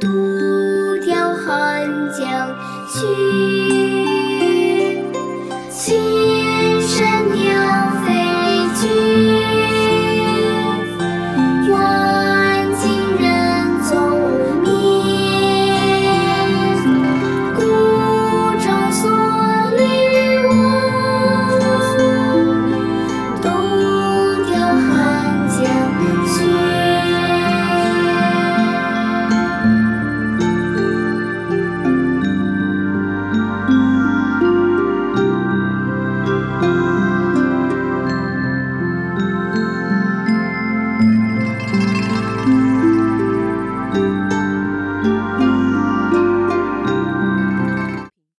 独钓寒江雪。